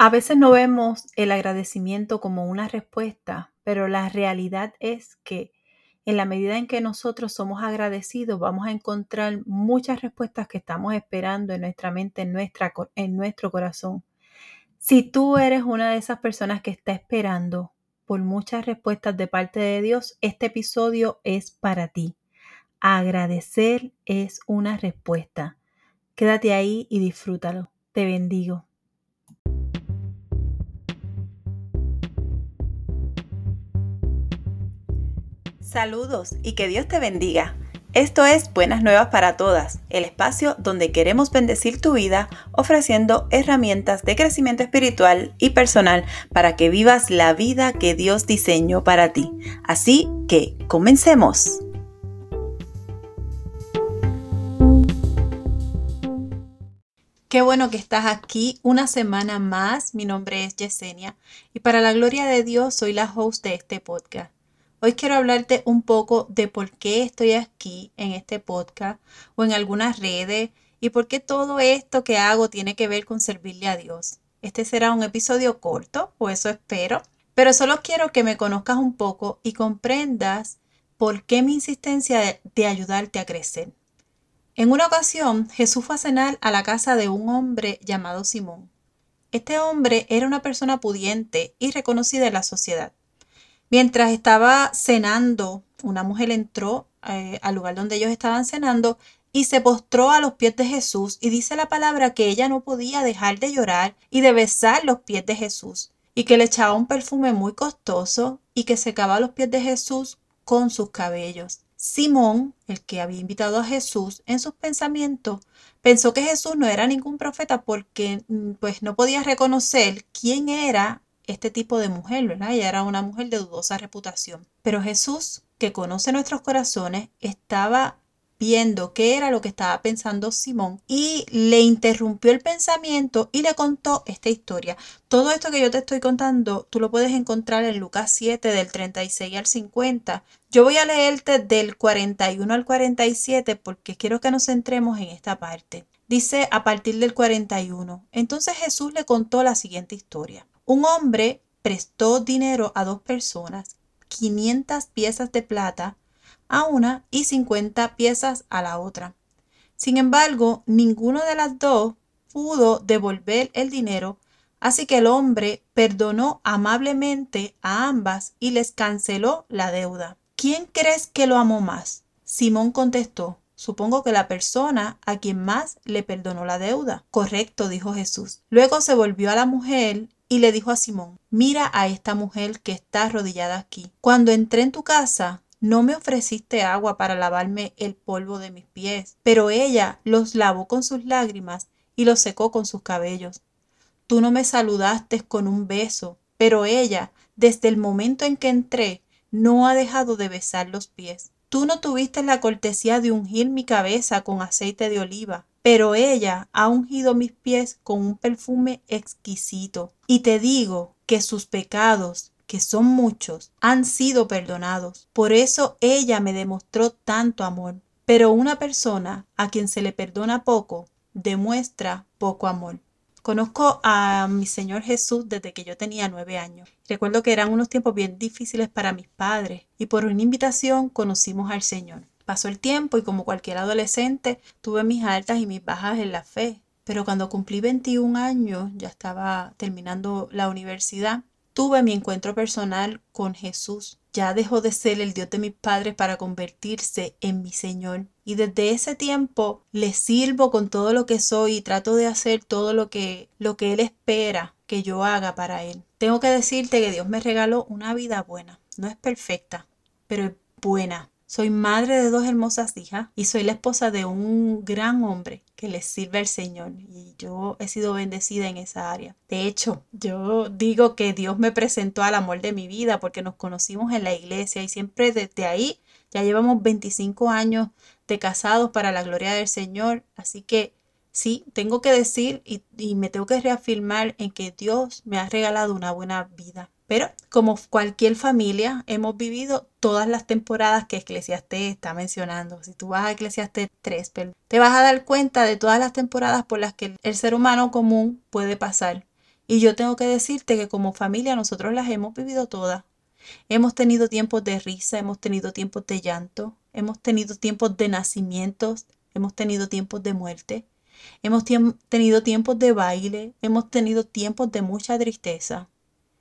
A veces no vemos el agradecimiento como una respuesta, pero la realidad es que en la medida en que nosotros somos agradecidos, vamos a encontrar muchas respuestas que estamos esperando en nuestra mente, en, nuestra, en nuestro corazón. Si tú eres una de esas personas que está esperando por muchas respuestas de parte de Dios, este episodio es para ti. Agradecer es una respuesta. Quédate ahí y disfrútalo. Te bendigo. Saludos y que Dios te bendiga. Esto es Buenas Nuevas para Todas, el espacio donde queremos bendecir tu vida ofreciendo herramientas de crecimiento espiritual y personal para que vivas la vida que Dios diseñó para ti. Así que, comencemos. Qué bueno que estás aquí una semana más. Mi nombre es Yesenia y para la gloria de Dios soy la host de este podcast. Hoy quiero hablarte un poco de por qué estoy aquí en este podcast o en algunas redes y por qué todo esto que hago tiene que ver con servirle a Dios. Este será un episodio corto, o eso espero, pero solo quiero que me conozcas un poco y comprendas por qué mi insistencia de, ayudarte a crecer. En una ocasión, Jesús fue a cenar a la casa de un hombre llamado Simón. Este hombre era una persona pudiente y reconocida en la sociedad. Mientras estaba cenando, una mujer entró eh, al lugar donde ellos estaban cenando y se postró a los pies de Jesús y dice la palabra que ella no podía dejar de llorar y de besar los pies de Jesús y que le echaba un perfume muy costoso y que secaba los pies de Jesús con sus cabellos. Simón, el que había invitado a Jesús en sus pensamientos, pensó que Jesús no era ningún profeta porque mm, pues no podía reconocer quién era este tipo de mujer, ¿verdad? Ella era una mujer de dudosa reputación. Pero Jesús, que conoce nuestros corazones, estaba viendo qué era lo que estaba pensando Simón y le interrumpió el pensamiento y le contó esta historia. Todo esto que yo te estoy contando, tú lo puedes encontrar en Lucas 7 del 36 al 50. Yo voy a leerte del 41 al 47 porque quiero que nos centremos en esta parte. Dice a partir del 41. Entonces Jesús le contó la siguiente historia. Un hombre prestó dinero a dos personas, 500 piezas de plata a una y 50 piezas a la otra. Sin embargo, ninguno de las dos pudo devolver el dinero, así que el hombre perdonó amablemente a ambas y les canceló la deuda. ¿Quién crees que lo amó más? Simón contestó, Supongo que la persona a quien más le perdonó la deuda. Correcto, dijo Jesús. Luego se volvió a la mujer y le dijo a Simón, mira a esta mujer que está arrodillada aquí. Cuando entré en tu casa, no me ofreciste agua para lavarme el polvo de mis pies, pero ella los lavó con sus lágrimas y los secó con sus cabellos. Tú no me saludaste con un beso, pero ella, desde el momento en que entré, no ha dejado de besar los pies. Tú no tuviste la cortesía de ungir mi cabeza con aceite de oliva, pero ella ha ungido mis pies con un perfume exquisito. Y te digo que sus pecados, que son muchos, han sido perdonados. Por eso ella me demostró tanto amor. Pero una persona a quien se le perdona poco, demuestra poco amor. Conozco a mi Señor Jesús desde que yo tenía nueve años. Recuerdo que eran unos tiempos bien difíciles para mis padres y por una invitación conocimos al Señor. Pasó el tiempo y como cualquier adolescente tuve mis altas y mis bajas en la fe. Pero cuando cumplí 21 años, ya estaba terminando la universidad, tuve mi encuentro personal con Jesús. Ya dejó de ser el Dios de mis padres para convertirse en mi Señor. Y desde ese tiempo le sirvo con todo lo que soy y trato de hacer todo lo que, lo que Él espera que yo haga para Él. Tengo que decirte que Dios me regaló una vida buena. No es perfecta, pero es buena. Soy madre de dos hermosas hijas y soy la esposa de un gran hombre que le sirve al Señor y yo he sido bendecida en esa área. De hecho, yo digo que Dios me presentó al amor de mi vida porque nos conocimos en la iglesia y siempre desde ahí ya llevamos 25 años de casados para la gloria del Señor. Así que sí, tengo que decir y, y me tengo que reafirmar en que Dios me ha regalado una buena vida. Pero como cualquier familia, hemos vivido todas las temporadas que Eclesiastés está mencionando. Si tú vas a Eclesiastés 3, te vas a dar cuenta de todas las temporadas por las que el ser humano común puede pasar. Y yo tengo que decirte que como familia nosotros las hemos vivido todas. Hemos tenido tiempos de risa, hemos tenido tiempos de llanto, hemos tenido tiempos de nacimientos, hemos tenido tiempos de muerte, hemos tenido tiempos de baile, hemos tenido tiempos de mucha tristeza.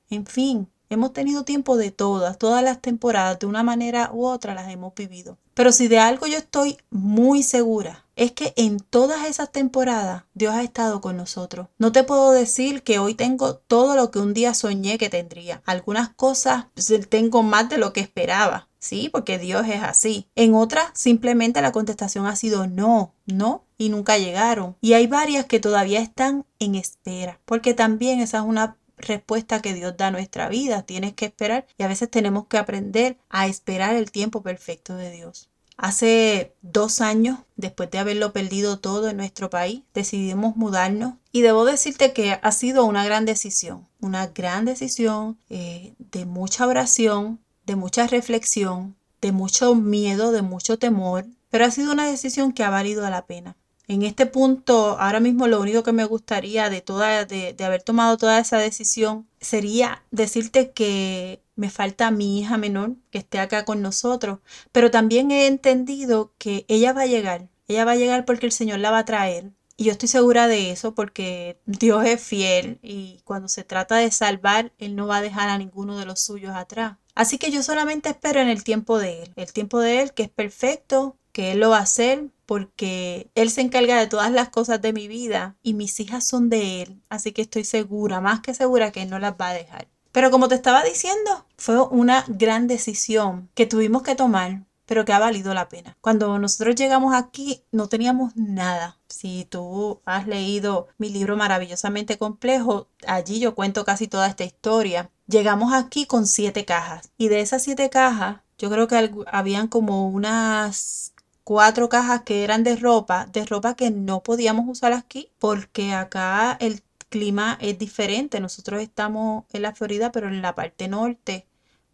En fin, hemos tenido tiempo de todas, todas las temporadas, de una manera u otra las hemos vivido. Pero si de algo yo estoy muy segura, es que en todas esas temporadas Dios ha estado con nosotros. No te puedo decir que hoy tengo todo lo que un día soñé que tendría. Algunas cosas tengo más de lo que esperaba. Sí, porque Dios es así. En otras, simplemente la contestación ha sido no, no, y nunca llegaron. Y hay varias que todavía están en espera, porque también esa es una respuesta que Dios da a nuestra vida. Tienes que esperar y a veces tenemos que aprender a esperar el tiempo perfecto de Dios. Hace dos años, después de haberlo perdido todo en nuestro país, decidimos mudarnos y debo decirte que ha sido una gran decisión, una gran decisión eh, de mucha oración, de mucha reflexión, de mucho miedo, de mucho temor, pero ha sido una decisión que ha valido la pena. En este punto, ahora mismo lo único que me gustaría de, toda, de, de haber tomado toda esa decisión sería decirte que me falta mi hija menor que esté acá con nosotros, pero también he entendido que ella va a llegar, ella va a llegar porque el Señor la va a traer. Y yo estoy segura de eso porque Dios es fiel y cuando se trata de salvar, Él no va a dejar a ninguno de los suyos atrás. Así que yo solamente espero en el tiempo de Él, el tiempo de Él que es perfecto, que Él lo va a hacer porque Él se encarga de todas las cosas de mi vida y mis hijas son de Él. Así que estoy segura, más que segura que Él no las va a dejar. Pero como te estaba diciendo, fue una gran decisión que tuvimos que tomar, pero que ha valido la pena. Cuando nosotros llegamos aquí no teníamos nada. Si tú has leído mi libro maravillosamente complejo, allí yo cuento casi toda esta historia. Llegamos aquí con siete cajas y de esas siete cajas yo creo que habían como unas cuatro cajas que eran de ropa, de ropa que no podíamos usar aquí porque acá el clima es diferente. Nosotros estamos en la Florida, pero en la parte norte.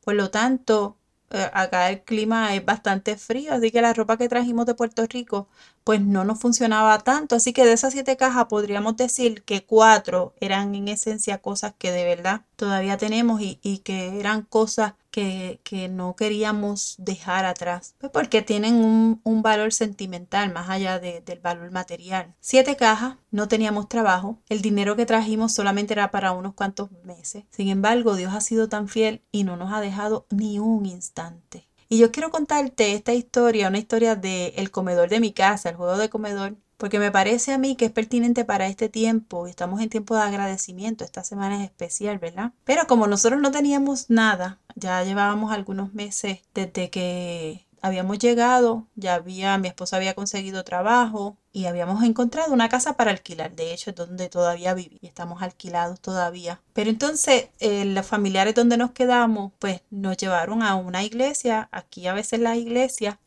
Por lo tanto, eh, acá el clima es bastante frío, así que la ropa que trajimos de Puerto Rico pues no nos funcionaba tanto. Así que de esas siete cajas podríamos decir que cuatro eran en esencia cosas que de verdad todavía tenemos y, que eran cosas que, no queríamos dejar atrás, pues porque tienen un, valor sentimental más allá del valor material. Siete cajas, no teníamos trabajo, el dinero que trajimos solamente era para unos cuantos meses. Sin embargo, Dios ha sido tan fiel y no nos ha dejado ni un instante. Y yo quiero contarte esta historia, una historia del el comedor de mi casa, el juego de comedor, porque me parece a mí que es pertinente para este tiempo. Estamos en tiempo de agradecimiento, esta semana es especial, ¿verdad? Pero como nosotros no teníamos nada, ya llevábamos algunos meses desde que habíamos llegado, ya había, mi esposa había conseguido trabajo y habíamos encontrado una casa para alquilar. De hecho, es donde todavía viví y estamos alquilados todavía. Pero entonces, eh, los familiares donde nos quedamos, pues nos llevaron a una iglesia. Aquí a veces las iglesias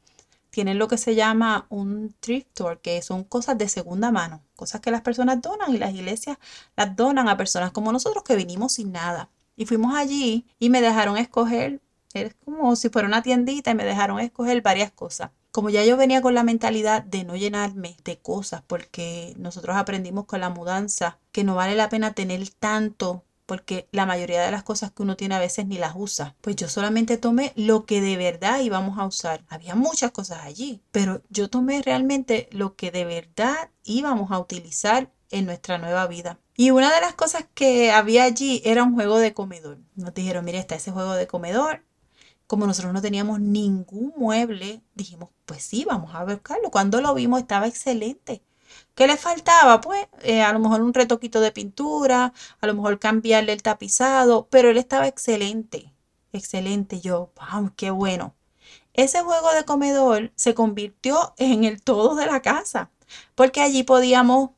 tienen lo que se llama un thrift store, que son cosas de segunda mano, cosas que las personas donan y las iglesias las donan a personas como nosotros que vinimos sin nada. Y fuimos allí y me dejaron escoger es como si fuera una tiendita y me dejaron escoger varias cosas. Como ya yo venía con la mentalidad de no llenarme de cosas, porque nosotros aprendimos con la mudanza que no vale la pena tener tanto porque la mayoría de las cosas que uno tiene a veces ni las usa. Pues yo solamente tomé lo que de verdad íbamos a usar. Había muchas cosas allí, pero yo tomé realmente lo que de verdad íbamos a utilizar en nuestra nueva vida. Y una de las cosas que había allí era un juego de comedor. Nos dijeron, mire, está ese juego de comedor, como nosotros no teníamos ningún mueble, dijimos, pues sí, vamos a buscarlo. Cuando lo vimos estaba excelente. ¿Qué le faltaba? Pues eh, a lo mejor un retoquito de pintura, a lo mejor cambiarle el tapizado, pero él estaba excelente, excelente. Yo, vamos, qué bueno. Ese juego de comedor se convirtió en el todo de la casa, porque allí podíamos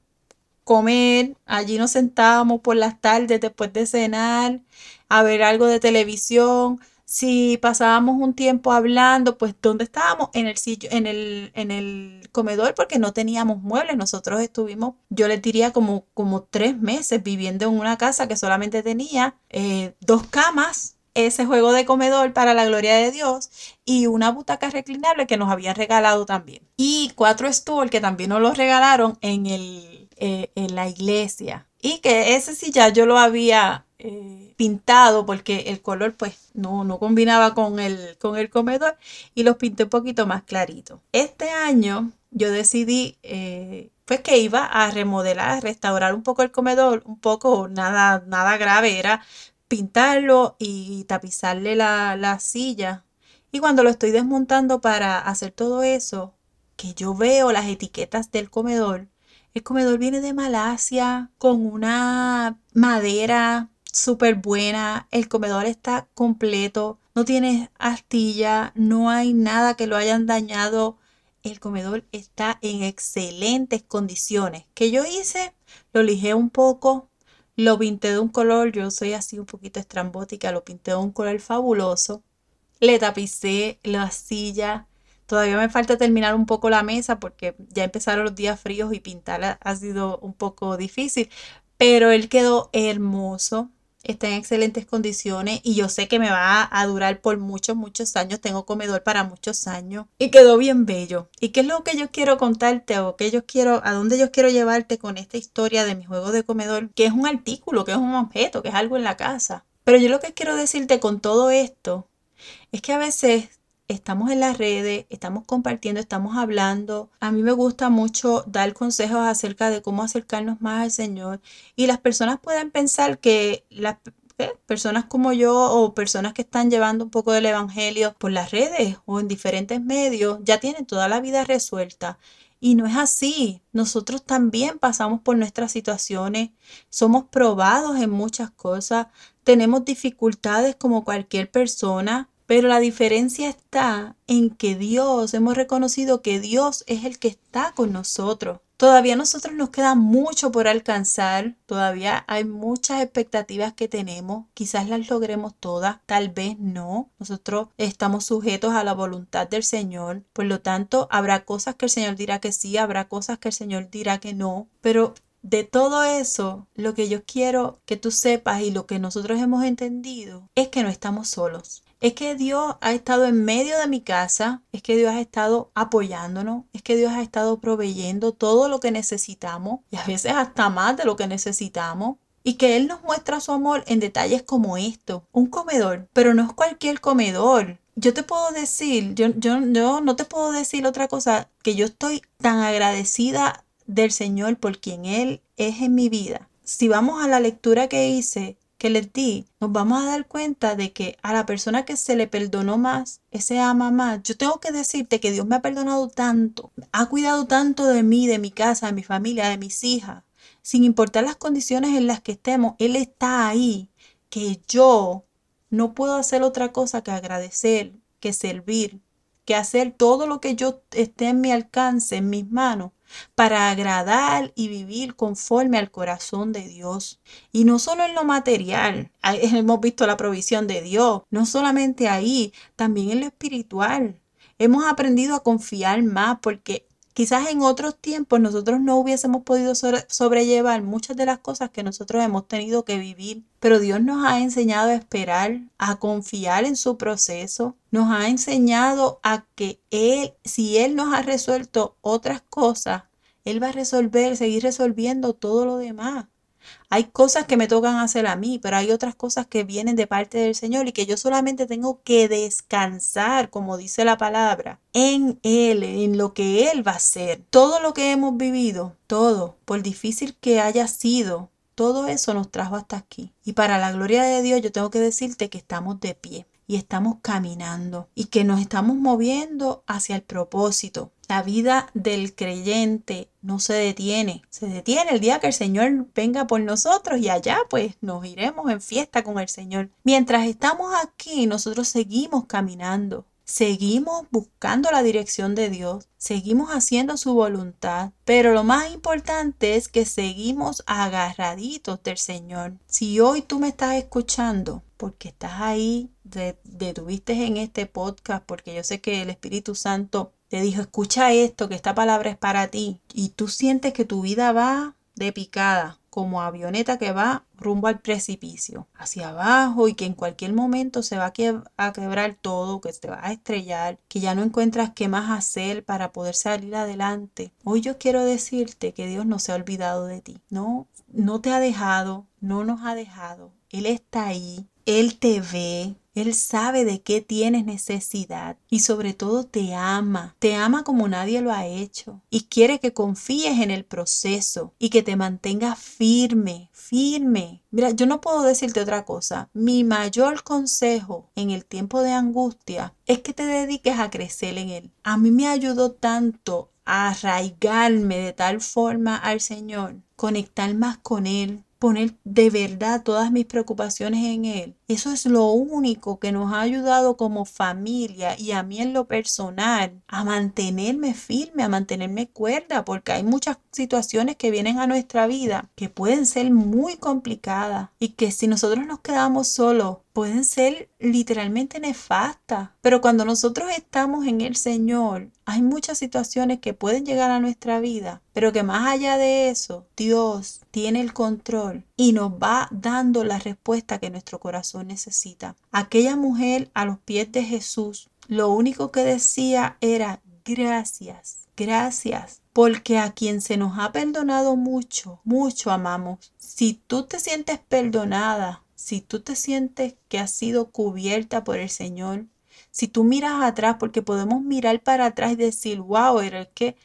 comer, allí nos sentábamos por las tardes después de cenar, a ver algo de televisión, si pasábamos un tiempo hablando, pues ¿dónde estábamos? En el sitio, en el, en el comedor porque no teníamos muebles. Nosotros estuvimos, yo les diría como, como tres meses viviendo en una casa que solamente tenía eh, dos camas, ese juego de comedor para la gloria de Dios y una butaca reclinable que nos habían regalado también. Y cuatro stools que también nos los regalaron en el eh, en la iglesia. Y que ese sí ya yo lo había eh, pintado porque el color pues no, no combinaba con el, con el comedor y los pinté un poquito más clarito. Este año yo decidí eh, pues que iba a remodelar, restaurar un poco el comedor, un poco, nada, nada grave, era pintarlo y tapizarle la, la silla. Y cuando lo estoy desmontando para hacer todo eso, que yo veo las etiquetas del comedor, el comedor viene de Malasia con una madera súper buena. El comedor está completo. No tiene astilla. No hay nada que lo hayan dañado. El comedor está en excelentes condiciones. ¿Qué yo hice? Lo lijé un poco. Lo pinté de un color. Yo soy así un poquito estrambótica. Lo pinté de un color fabuloso. Le tapicé la silla Todavía me falta terminar un poco la mesa porque ya empezaron los días fríos y pintarla ha sido un poco difícil, pero él quedó hermoso, está en excelentes condiciones y yo sé que me va a durar por muchos, muchos años. Tengo comedor para muchos años y quedó bien bello. ¿Y qué es lo que yo quiero contarte o qué yo quiero, a dónde yo quiero llevarte con esta historia de mi juego de comedor? Que es un artículo, que es un objeto, que es algo en la casa. Pero yo lo que quiero decirte con todo esto es que a veces estamos en las redes, estamos compartiendo, estamos hablando. A mí me gusta mucho dar consejos acerca de cómo acercarnos más al Señor. Y las personas pueden pensar que las personas como yo o personas que están llevando un poco del Evangelio por las redes o en diferentes medios ya tienen toda la vida resuelta. Y no es así. Nosotros también pasamos por nuestras situaciones, somos probados en muchas cosas, tenemos dificultades como cualquier persona, pero la diferencia está en que Dios, hemos reconocido que Dios es el que está con nosotros. Todavía a nosotros nos queda mucho por alcanzar, todavía hay muchas expectativas que tenemos, quizás las logremos todas, tal vez no. Nosotros estamos sujetos a la voluntad del Señor, por lo tanto habrá cosas que el Señor dirá que sí, habrá cosas que el Señor dirá que no, pero de todo eso, lo que yo quiero que tú sepas y lo que nosotros hemos entendido es que no estamos solos es que Dios ha estado en medio de mi casa, es que Dios ha estado apoyándonos, es que Dios ha estado proveyendo todo lo que necesitamos y a veces hasta más de lo que necesitamos. Y que Él nos muestra su amor en detalles como esto, un comedor, pero no es cualquier comedor. Yo te puedo decir, yo, yo, yo no te puedo decir otra cosa, que yo estoy tan agradecida del Señor por quien Él es en mi vida. Si vamos a la lectura que hice, que les di, nos vamos a dar cuenta de que a la persona que se le perdonó más, ese ama más. Yo tengo que decirte que Dios me ha perdonado tanto, ha cuidado tanto de mí, de mi casa, de mi familia, de mis hijas. Sin importar las condiciones en las que estemos, Él está ahí, que yo no puedo hacer otra cosa que agradecer, que servir, que hacer todo lo que yo esté en mi alcance, en mis manos, para agradar y vivir conforme al corazón de Dios. Y no solo en lo material, hemos visto la provisión de Dios, no solamente ahí, también en lo espiritual. Hemos aprendido a confiar más porque Quizás en otros tiempos nosotros no hubiésemos podido sobrellevar muchas de las cosas que nosotros hemos tenido que vivir, pero Dios nos ha enseñado a esperar, a confiar en su proceso, nos ha enseñado a que Él, si Él nos ha resuelto otras cosas, Él va a resolver, seguir resolviendo todo lo demás. Hay cosas que me tocan hacer a mí, pero hay otras cosas que vienen de parte del Señor y que yo solamente tengo que descansar, como dice la palabra, en Él, en lo que Él va a hacer. Todo lo que hemos vivido, todo, por difícil que haya sido, todo eso nos trajo hasta aquí. Y para la gloria de Dios yo tengo que decirte que estamos de pie y estamos caminando y que nos estamos moviendo hacia el propósito. La vida del creyente no se detiene, se detiene el día que el Señor venga por nosotros y allá pues nos iremos en fiesta con el Señor. Mientras estamos aquí, nosotros seguimos caminando, seguimos buscando la dirección de Dios, seguimos haciendo su voluntad, pero lo más importante es que seguimos agarraditos del Señor. Si hoy tú me estás escuchando, porque estás ahí, detuviste en este podcast, porque yo sé que el Espíritu Santo te dijo, escucha esto, que esta palabra es para ti, y tú sientes que tu vida va de picada, como avioneta que va rumbo al precipicio, hacia abajo y que en cualquier momento se va a, quebrar todo, que te va a estrellar, que ya no encuentras qué más hacer para poder salir adelante. Hoy yo quiero decirte que Dios no se ha olvidado de ti, no, no te ha dejado, no nos ha dejado. Él está ahí, Él te ve, él sabe de qué tienes necesidad y sobre todo te ama. Te ama como nadie lo ha hecho y quiere que confíes en el proceso y que te mantengas firme, firme. Mira, yo no puedo decirte otra cosa. Mi mayor consejo en el tiempo de angustia es que te dediques a crecer en Él. A mí me ayudó tanto a arraigarme de tal forma al Señor, conectar más con Él, poner de verdad todas mis preocupaciones en Él. Eso es lo único que nos ha ayudado como familia y a mí en lo personal a mantenerme firme, a mantenerme cuerda, porque hay muchas situaciones que vienen a nuestra vida que pueden ser muy complicadas y que si nosotros nos quedamos solos pueden ser literalmente nefastas. Pero cuando nosotros estamos en el Señor, hay muchas situaciones que pueden llegar a nuestra vida, pero que más allá de eso, Dios tiene el control y nos va dando la respuesta que nuestro corazón necesita. Aquella mujer a los pies de Jesús, lo único que decía era gracias, gracias, porque a quien se nos ha perdonado mucho, mucho amamos. Si tú te sientes perdonada, si tú te sientes que has sido cubierta por el Señor, si tú miras atrás, porque podemos mirar para atrás y decir, wow, era que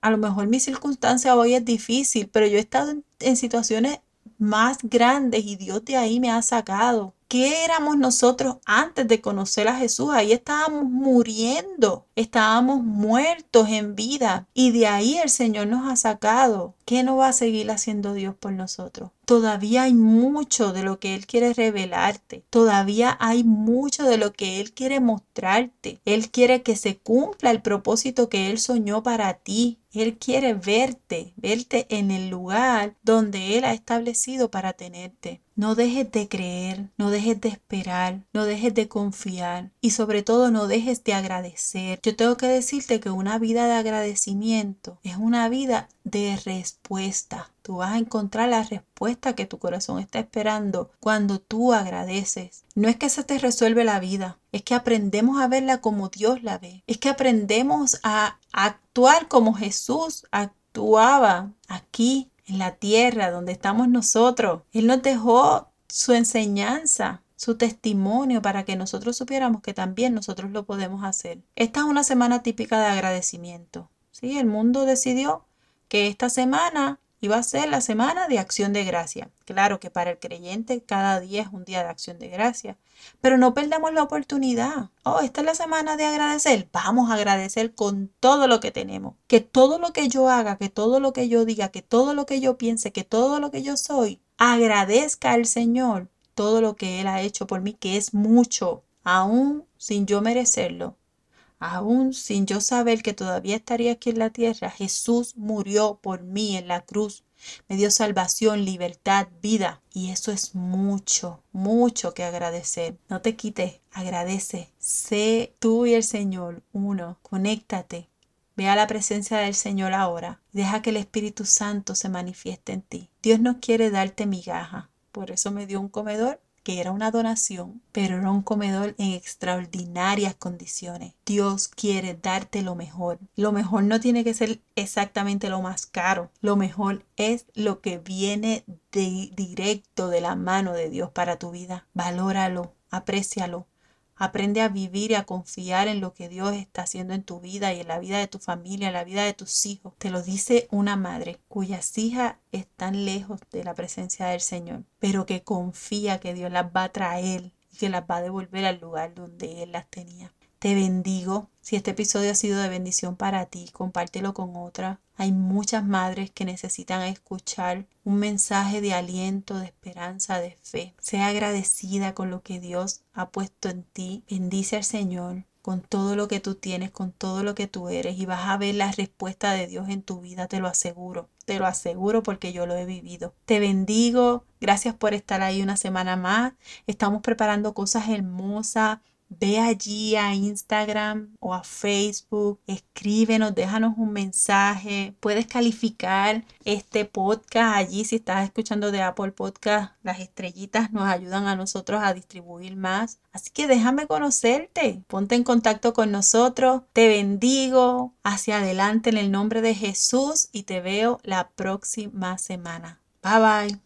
a lo mejor mi circunstancia hoy es difícil, pero yo he estado en, en situaciones más grandes y Dios de ahí me ha sacado. ¿Qué éramos nosotros antes de conocer a Jesús? Ahí estábamos muriendo, estábamos muertos en vida y de ahí el Señor nos ha sacado. ¿Qué no va a seguir haciendo Dios por nosotros? Todavía hay mucho de lo que Él quiere revelarte. Todavía hay mucho de lo que Él quiere mostrarte. Él quiere que se cumpla el propósito que Él soñó para ti. Él quiere verte, verte en el lugar donde Él ha establecido para tenerte. No dejes de creer, no dejes de esperar, no dejes de confiar y sobre todo no dejes de agradecer. Yo tengo que decirte que una vida de agradecimiento es una vida de respuesta. Tú vas a encontrar la respuesta que tu corazón está esperando cuando tú agradeces. No es que se te resuelve la vida, es que aprendemos a verla como Dios la ve. Es que aprendemos a actuar como Jesús actuaba aquí en la tierra donde estamos nosotros. Él nos dejó su enseñanza, su testimonio para que nosotros supiéramos que también nosotros lo podemos hacer. Esta es una semana típica de agradecimiento. ¿sí? El mundo decidió que esta semana iba a ser la semana de acción de gracia. Claro que para el creyente cada día es un día de acción de gracia, pero no perdamos la oportunidad. Oh, esta es la semana de agradecer. Vamos a agradecer con todo lo que tenemos. Que todo lo que yo haga, que todo lo que yo diga, que todo lo que yo piense, que todo lo que yo soy, agradezca al Señor todo lo que Él ha hecho por mí, que es mucho, aún sin yo merecerlo. Aún sin yo saber que todavía estaría aquí en la tierra, Jesús murió por mí en la cruz. Me dio salvación, libertad, vida. Y eso es mucho, mucho que agradecer. No te quites, agradece. Sé tú y el Señor uno. Conéctate. Ve a la presencia del Señor ahora. Deja que el Espíritu Santo se manifieste en ti. Dios no quiere darte migaja. Por eso me dio un comedor que era una donación, pero era un comedor en extraordinarias condiciones. Dios quiere darte lo mejor. Lo mejor no tiene que ser exactamente lo más caro. Lo mejor es lo que viene de directo de la mano de Dios para tu vida. Valóralo, aprécialo, Aprende a vivir y a confiar en lo que Dios está haciendo en tu vida y en la vida de tu familia, en la vida de tus hijos. Te lo dice una madre cuyas hijas están lejos de la presencia del Señor, pero que confía que Dios las va a traer y que las va a devolver al lugar donde Él las tenía. Te bendigo. Si este episodio ha sido de bendición para ti, compártelo con otra. Hay muchas madres que necesitan escuchar un mensaje de aliento, de esperanza, de fe. Sea agradecida con lo que Dios ha puesto en ti. Bendice al Señor con todo lo que tú tienes, con todo lo que tú eres y vas a ver la respuesta de Dios en tu vida, te lo aseguro, te lo aseguro porque yo lo he vivido. Te bendigo, gracias por estar ahí una semana más. Estamos preparando cosas hermosas Ve allí a Instagram o a Facebook, escríbenos, déjanos un mensaje. Puedes calificar este podcast allí si estás escuchando de Apple Podcast. Las estrellitas nos ayudan a nosotros a distribuir más. Así que déjame conocerte. Ponte en contacto con nosotros. Te bendigo hacia adelante en el nombre de Jesús y te veo la próxima semana. Bye bye.